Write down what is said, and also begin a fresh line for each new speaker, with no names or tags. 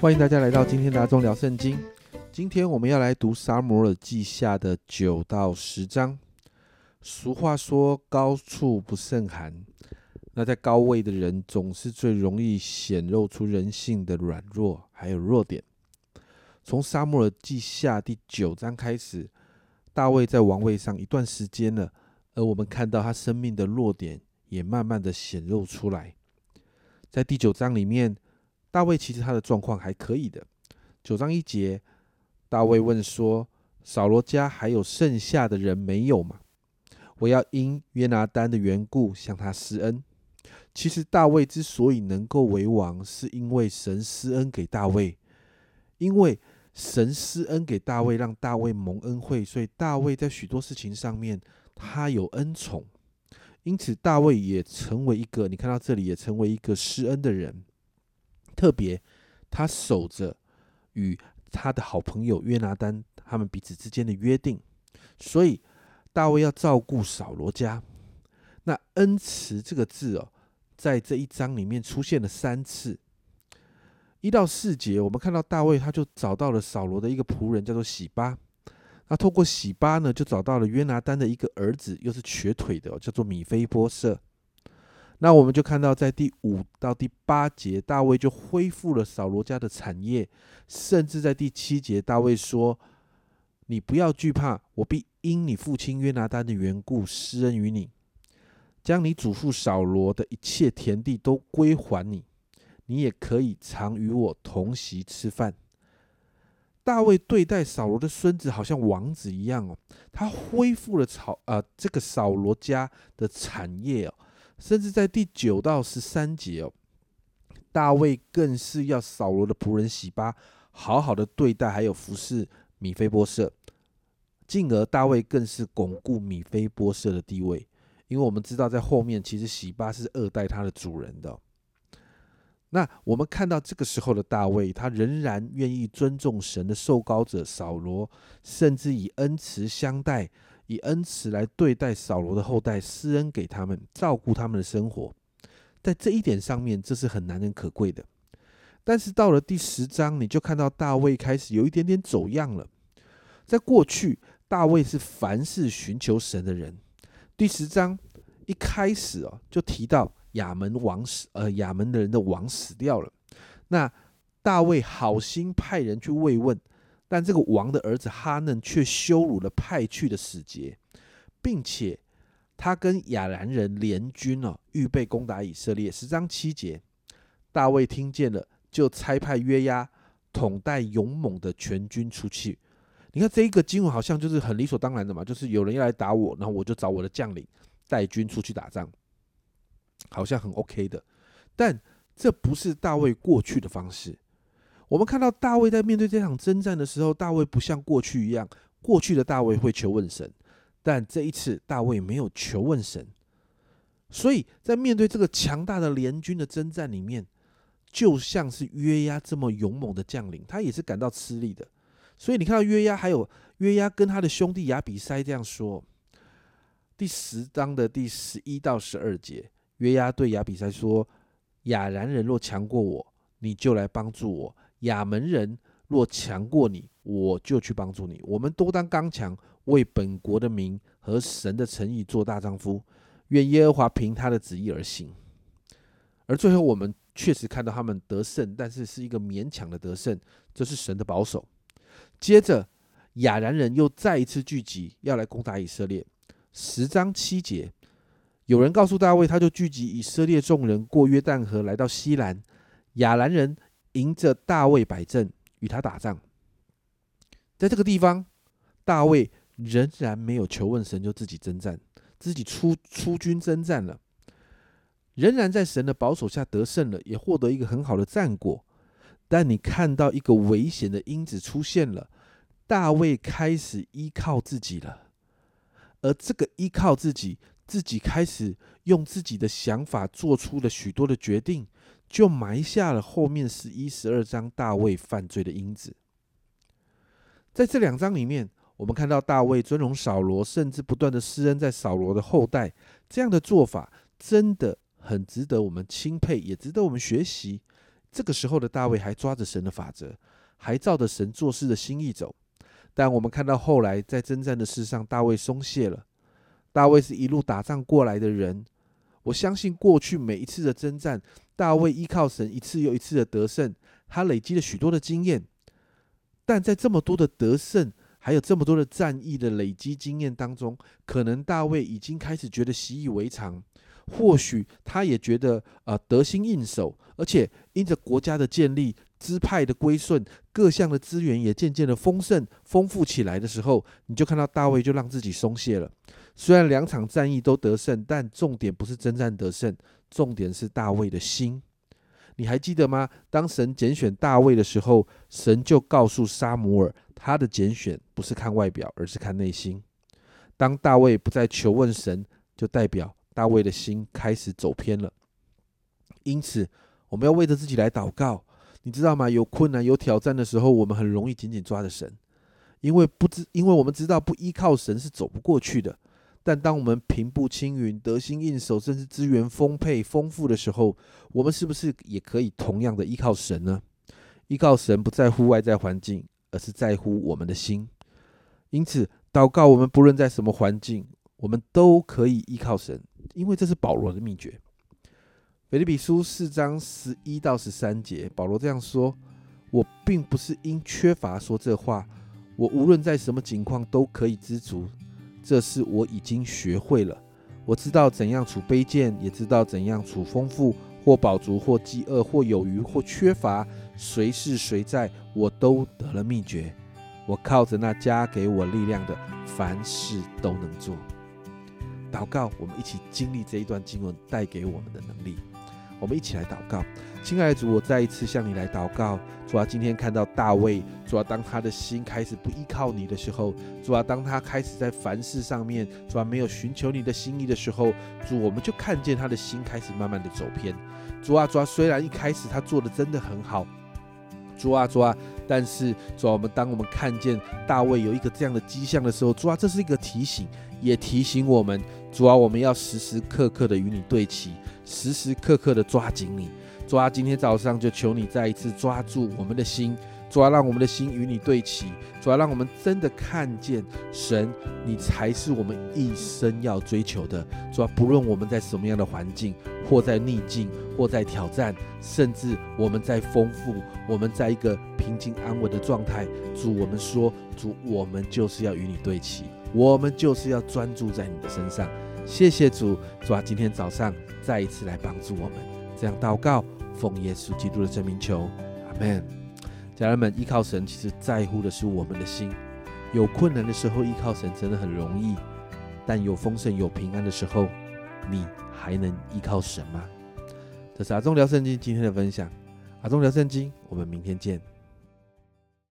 欢迎大家来到今天的阿忠聊圣经。今天我们要来读撒母尔记下的九到十章。俗话说“高处不胜寒”，那在高位的人总是最容易显露出人性的软弱还有弱点。从撒母尔记下第九章开始，大卫在王位上一段时间了，而我们看到他生命的弱点也慢慢的显露出来。在第九章里面。大卫其实他的状况还可以的。九章一节，大卫问说：“扫罗家还有剩下的人没有吗？我要因约拿丹的缘故向他施恩。”其实大卫之所以能够为王，是因为神施恩给大卫，因为神施恩给大卫，让大卫蒙恩惠，所以大卫在许多事情上面他有恩宠，因此大卫也成为一个，你看到这里也成为一个施恩的人。特别，他守着与他的好朋友约拿丹他们彼此之间的约定，所以大卫要照顾扫罗家。那恩慈这个字哦，在这一章里面出现了三次，一到四节，我们看到大卫他就找到了扫罗的一个仆人，叫做喜巴。那透过喜巴呢，就找到了约拿丹的一个儿子，又是瘸腿的，叫做米菲波设。那我们就看到，在第五到第八节，大卫就恢复了扫罗家的产业，甚至在第七节，大卫说：“你不要惧怕，我必因你父亲约拿丹的缘故施恩于你，将你祖父扫罗的一切田地都归还你，你也可以常与我同席吃饭。”大卫对待扫罗的孙子好像王子一样哦，他恢复了扫啊这个扫罗家的产业哦。甚至在第九到十三节哦，大卫更是要扫罗的仆人洗巴好好的对待，还有服侍米菲波设，进而大卫更是巩固米菲波设的地位。因为我们知道，在后面其实洗巴是二代他的主人的。那我们看到这个时候的大卫，他仍然愿意尊重神的受膏者扫罗，甚至以恩慈相待。以恩慈来对待扫罗的后代，施恩给他们，照顾他们的生活，在这一点上面，这是很难能可贵的。但是到了第十章，你就看到大卫开始有一点点走样了。在过去，大卫是凡事寻求神的人。第十章一开始哦，就提到亚门王死，呃，亚门的人的王死掉了。那大卫好心派人去慰问。但这个王的儿子哈嫩却羞辱了派去的使节，并且他跟亚兰人联军哦，预备攻打以色列。十章七节，大卫听见了，就差派约押统带勇猛的全军出去。你看这一个经文好像就是很理所当然的嘛，就是有人要来打我，然后我就找我的将领带军出去打仗，好像很 OK 的。但这不是大卫过去的方式。我们看到大卫在面对这场征战的时候，大卫不像过去一样，过去的大卫会求问神，但这一次大卫没有求问神，所以在面对这个强大的联军的征战里面，就像是约押这么勇猛的将领，他也是感到吃力的。所以你看到约押，还有约押跟他的兄弟亚比塞这样说，第十章的第十一到十二节，约押对亚比塞说：“亚兰人若强过我，你就来帮助我。”亚门人若强过你，我就去帮助你。我们都当刚强，为本国的民和神的诚意做大丈夫。愿耶和华凭他的旨意而行。而最后，我们确实看到他们得胜，但是是一个勉强的得胜，这是神的保守。接着，亚兰人又再一次聚集，要来攻打以色列。十章七节，有人告诉大卫，他就聚集以色列众人过约旦河，来到西兰。亚兰人。迎着大卫摆阵与他打仗，在这个地方，大卫仍然没有求问神，就自己征战，自己出出军征战了，仍然在神的保守下得胜了，也获得一个很好的战果。但你看到一个危险的因子出现了，大卫开始依靠自己了，而这个依靠自己，自己开始用自己的想法做出了许多的决定。就埋下了后面十一、十二章大卫犯罪的因子。在这两章里面，我们看到大卫尊荣扫罗，甚至不断的施恩在扫罗的后代，这样的做法真的很值得我们钦佩，也值得我们学习。这个时候的大卫还抓着神的法则，还照着神做事的心意走。但我们看到后来在征战的事上，大卫松懈了。大卫是一路打仗过来的人，我相信过去每一次的征战，大卫依靠神一次又一次的得胜，他累积了许多的经验。但在这么多的得胜，还有这么多的战役的累积经验当中，可能大卫已经开始觉得习以为常，或许他也觉得呃得心应手，而且因着国家的建立。支派的归顺，各项的资源也渐渐的丰盛、丰富起来的时候，你就看到大卫就让自己松懈了。虽然两场战役都得胜，但重点不是征战得胜，重点是大卫的心。你还记得吗？当神拣选大卫的时候，神就告诉沙姆尔，他的拣选不是看外表，而是看内心。当大卫不再求问神，就代表大卫的心开始走偏了。因此，我们要为着自己来祷告。你知道吗？有困难、有挑战的时候，我们很容易紧紧抓着神，因为不知，因为我们知道不依靠神是走不过去的。但当我们平步青云、得心应手，甚至资源丰沛、丰富的时候，我们是不是也可以同样的依靠神呢？依靠神不在乎外在环境，而是在乎我们的心。因此，祷告我们不论在什么环境，我们都可以依靠神，因为这是保罗的秘诀。腓立比书四章十一到十三节，保罗这样说：“我并不是因缺乏说这话，我无论在什么情况都可以知足。这是我已经学会了。我知道怎样处卑贱，也知道怎样处丰富，或饱足，或饥饿，或有余，或缺乏。谁是谁在，我都得了秘诀。我靠着那加给我力量的，凡事都能做。”祷告，我们一起经历这一段经文带给我们的能力。我们一起来祷告，亲爱的主，我再一次向你来祷告。主啊，今天看到大卫，主啊，当他的心开始不依靠你的时候，主啊，当他开始在凡事上面，主啊，没有寻求你的心意的时候，主，我们就看见他的心开始慢慢的走偏。主啊，主啊，虽然一开始他做的真的很好，主啊，主啊，但是主啊，我们当我们看见大卫有一个这样的迹象的时候，主啊，这是一个提醒，也提醒我们，主啊，我们要时时刻刻的与你对齐。时时刻刻的抓紧你，主啊！今天早上就求你再一次抓住我们的心，主啊！让我们的心与你对齐，主啊！让我们真的看见神，你才是我们一生要追求的。主啊！不论我们在什么样的环境，或在逆境，或在挑战，甚至我们在丰富，我们在一个平静安稳的状态，主，我们说，主，我们就是要与你对齐，我们就是要专注在你的身上。谢谢主，主啊，今天早上再一次来帮助我们，这样祷告，奉耶稣基督的圣名求，阿门。家人们，依靠神，其实在乎的是我们的心。有困难的时候，依靠神真的很容易；但有丰盛、有平安的时候，你还能依靠神吗？这是阿忠聊圣经今天的分享，阿忠聊圣经，我们明天见。